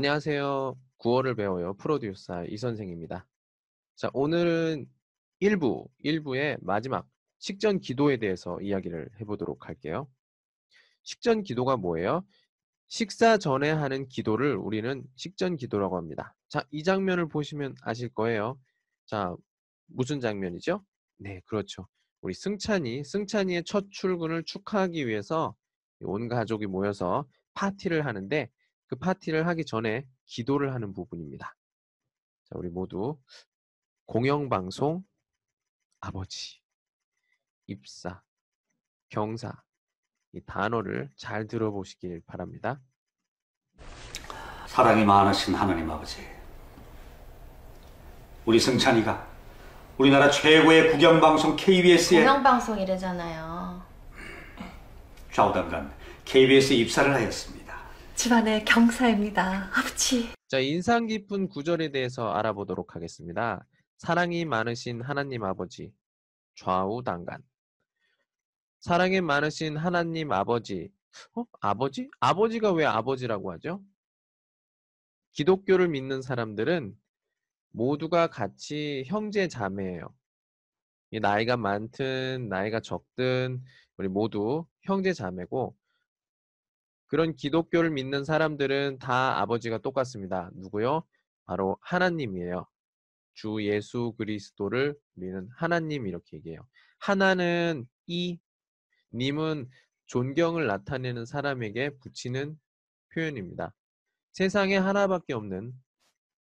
안녕하세요. 구어를 배워요. 프로듀서 이 선생입니다. 자, 오늘은 1부, 1부의 마지막 식전 기도에 대해서 이야기를 해보도록 할게요. 식전 기도가 뭐예요? 식사 전에 하는 기도를 우리는 식전 기도라고 합니다. 자, 이 장면을 보시면 아실 거예요. 자, 무슨 장면이죠? 네, 그렇죠. 우리 승찬이, 승찬이의 첫 출근을 축하하기 위해서 온 가족이 모여서 파티를 하는데 그 파티를 하기 전에 기도를 하는 부분입니다. 자, 우리 모두 공영방송, 아버지, 입사, 경사, 이 단어를 잘 들어보시길 바랍니다. 사랑이 많으신 하나님 아버지. 우리 승찬이가 우리나라 최고의 국영방송 KBS에 공영방송이래잖아요. 좌우당간 KBS에 입사를 하였습니다. 집안의 경사입니다. 아버지. 자, 인상 깊은 구절에 대해서 알아보도록 하겠습니다. 사랑이 많으신 하나님 아버지, 좌우 당간. 사랑이 많으신 하나님 아버지, 어? 아버지? 아버지가 왜 아버지라고 하죠? 기독교를 믿는 사람들은 모두가 같이 형제 자매예요. 이 나이가 많든 나이가 적든 우리 모두 형제 자매고 그런 기독교를 믿는 사람들은 다 아버지가 똑같습니다. 누구요? 바로 하나님이에요. 주 예수 그리스도를 우리는 하나님 이렇게 얘기해요. 하나는 이, 님은 존경을 나타내는 사람에게 붙이는 표현입니다. 세상에 하나밖에 없는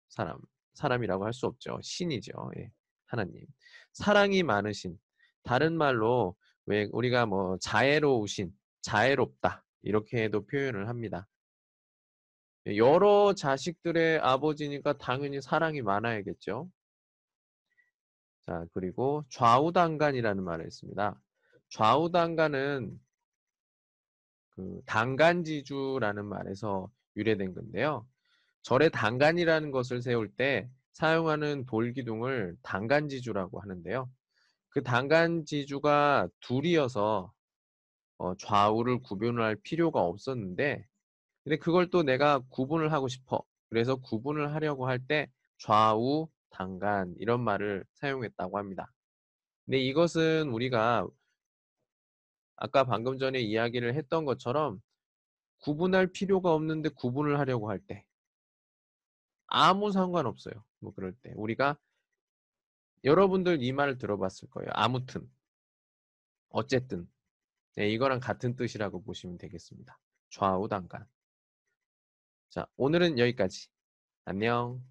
사람, 사람이라고 할 수 없죠. 신이죠. 예, 하나님. 사랑이 많으신, 다른 말로 왜 우리가 뭐 자애로우신, 자애롭다 이렇게도 표현을 합니다. 예, 여러 자식들의 아버지니까 당연히 사랑이 많아야겠죠. 자, 그리고 좌우당간이라는 말을 했습니다. 좌우당간은 그 당간지주라는 말에서 유래된 건데요. 절에 당간이라는 것을 세울 때 사용하는 돌기둥을 당간지주라고 하는데요. 그 당간지주가 둘이어서 어, 좌우를 구분을 할 필요가 없었는데 근데 그걸 또 내가 구분을 하고 싶어. 그래서 구분을 하려고 할 때 좌우, 당간 이런 말을 사용했다고 합니다. 근데 이것은 우리가 아까 방금 전에 이야기를 했던 것처럼 구분할 필요가 없는데 구분을 하려고 할 때 아무 상관없어요. 뭐 그럴 때 우리가 여러분들 이 말을 들어봤을 거예요. 아무튼 어쨌든 네, 이거랑 같은 뜻이라고 보시면 되겠습니다. 좌우당간. 자, 오늘은 여기까지. 안녕.